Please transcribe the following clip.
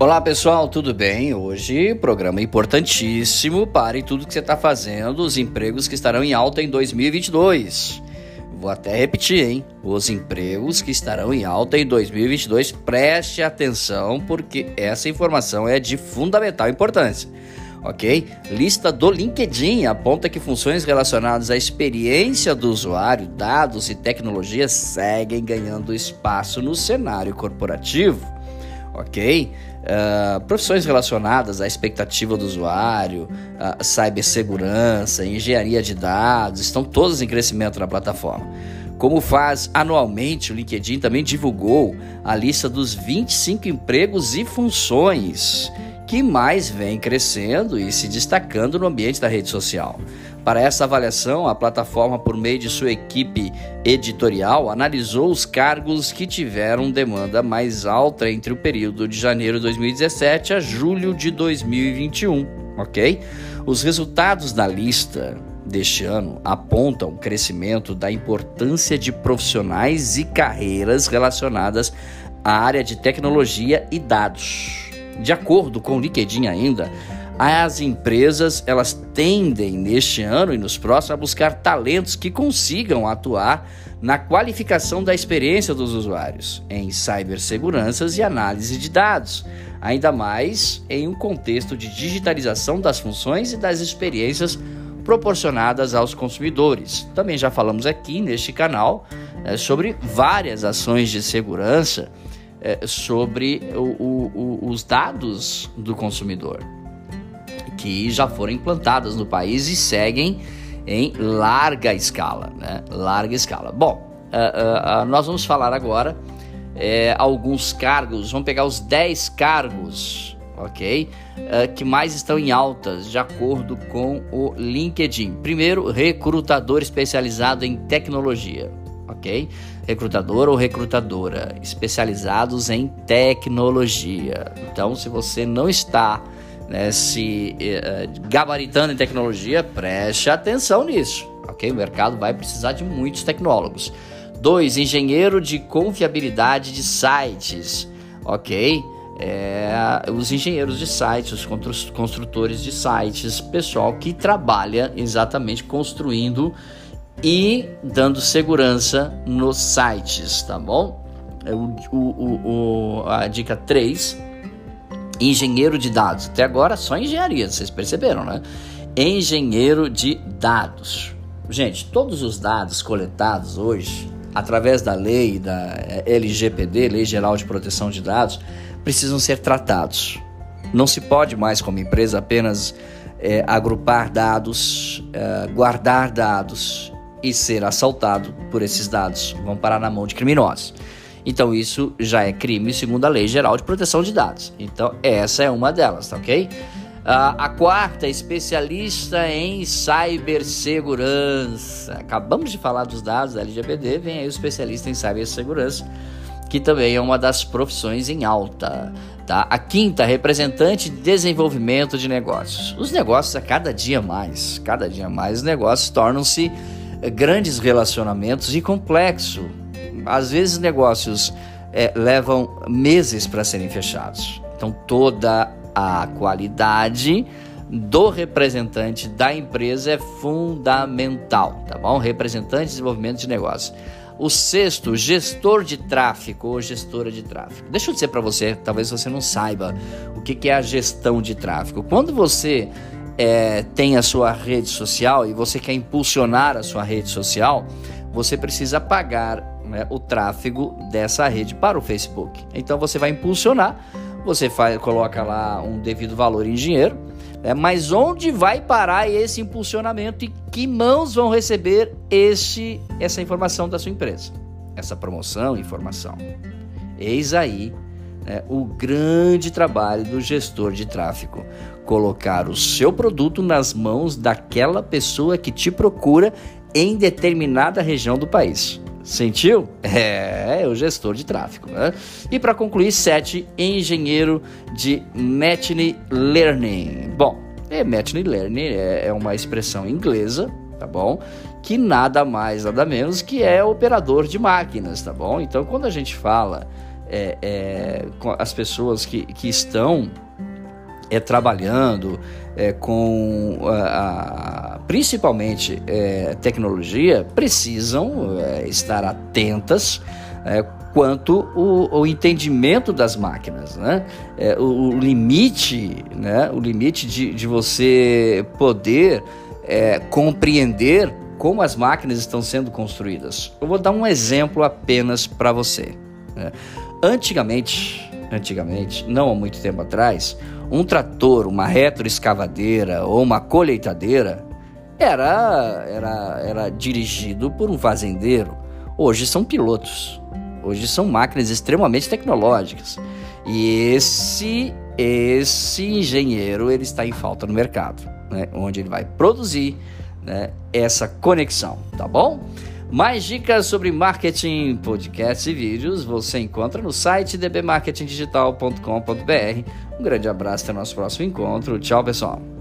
Olá pessoal, tudo bem? Hoje programa importantíssimo. Pare tudo que você está fazendo, os empregos que estarão em alta em 2022. Vou até repetir, hein? Os empregos que estarão em alta em 2022. Preste atenção, porque essa informação é de fundamental importância. Ok? Lista do LinkedIn aponta que funções relacionadas à experiência do usuário, dados e tecnologias seguem ganhando espaço no cenário corporativo. Ok? Uh, profissões relacionadas à expectativa do usuário, uh, cibersegurança, engenharia de dados, estão todas em crescimento na plataforma. Como faz anualmente, o LinkedIn também divulgou a lista dos 25 empregos e funções que mais vem crescendo e se destacando no ambiente da rede social. Para essa avaliação, a plataforma, por meio de sua equipe editorial, analisou os cargos que tiveram demanda mais alta entre o período de janeiro de 2017 a julho de 2021, ok? Os resultados da lista deste ano apontam o crescimento da importância de profissionais e carreiras relacionadas à área de tecnologia e dados. De acordo com o LinkedIn ainda, as empresas elas tendem neste ano e nos próximos a buscar talentos que consigam atuar na qualificação da experiência dos usuários em ciberseguranças e análise de dados, ainda mais em um contexto de digitalização das funções e das experiências proporcionadas aos consumidores. Também já falamos aqui neste canal é, sobre várias ações de segurança é, sobre o, o, o, os dados do consumidor que já foram implantadas no país e seguem em larga escala, né? Larga escala. Bom, uh, uh, uh, nós vamos falar agora alguns cargos, vamos pegar os 10 cargos, ok? que mais estão em altas, de acordo com o LinkedIn. Primeiro, recrutador especializado em tecnologia, ok? Recrutador ou recrutadora especializados em tecnologia. Então, se você não está né, se uh, gabaritando em tecnologia, preste atenção nisso, ok? O mercado vai precisar de muitos tecnólogos. Dois, engenheiro de confiabilidade de sites, ok? É, os engenheiros de sites, os construtores de sites, pessoal que trabalha exatamente construindo e dando segurança nos sites, tá bom? O, o, o, a dica 3 engenheiro de dados. Até agora só engenharia, vocês perceberam, né? Engenheiro de dados. Gente, todos os dados coletados hoje, através da lei da eh, LGPD, Lei Geral de Proteção de Dados, precisam ser tratados. Não se pode mais, como empresa, apenas é, agrupar dados, é, guardar dados e ser assaltado por esses dados. Vão parar na mão de criminosos. Então isso já é crime segundo a Lei Geral de Proteção de Dados. Então essa é uma delas, tá ok? Uh, a quarta, especialista em cibersegurança. Acabamos de falar dos dados da LGPD, vem aí o especialista em cibersegurança, que também é uma das profissões em alta. Tá? A quinta, representante de desenvolvimento de negócios. Os negócios a cada dia mais, cada dia mais os negócios tornam-se grandes relacionamentos e complexo às vezes negócios é, levam meses para serem fechados. Então toda a qualidade do representante da empresa é fundamental, tá bom? Representante de desenvolvimento de negócio. O sexto, gestor de tráfego ou gestora de tráfego. Deixa eu dizer para você, talvez você não saiba o que, que é a gestão de tráfego. Quando você é, tem a sua rede social e você quer impulsionar a sua rede social, você precisa pagar né, o tráfego dessa rede para o Facebook. Então você vai impulsionar, você faz, coloca lá um devido valor em dinheiro, né, mas onde vai parar esse impulsionamento e que mãos vão receber esse, essa informação da sua empresa? Essa promoção, informação. Eis aí né, o grande trabalho do gestor de tráfego. Colocar o seu produto nas mãos daquela pessoa que te procura em determinada região do país. Sentiu? É, é o gestor de tráfego. Né? E para concluir, sete, engenheiro de Machine Learning. Bom, é, Machine Learning é, é uma expressão inglesa, tá bom? Que nada mais, nada menos que é operador de máquinas, tá bom? Então, quando a gente fala é, é, as pessoas que, que estão é, trabalhando é, com a, principalmente é, tecnologia precisam é, estar atentas é, quanto o, o, entendimento das máquinas, né? É, o, o, limite, né? O limite de, de você poder compreender como as máquinas estão sendo construídas. Eu vou dar um exemplo apenas para você. Né? Antigamente, antigamente, não há muito tempo atrás, um trator, uma retroescavadeira ou uma colheitadeira era, era, era dirigido por um fazendeiro. Hoje são pilotos. Hoje são máquinas extremamente tecnológicas. E esse esse engenheiro ele está em falta no mercado, né? onde ele vai produzir né, essa conexão, tá bom? Mais dicas sobre marketing, podcasts e vídeos você encontra no site dbmarketingdigital.com.br. Um grande abraço até o nosso próximo encontro. Tchau, pessoal.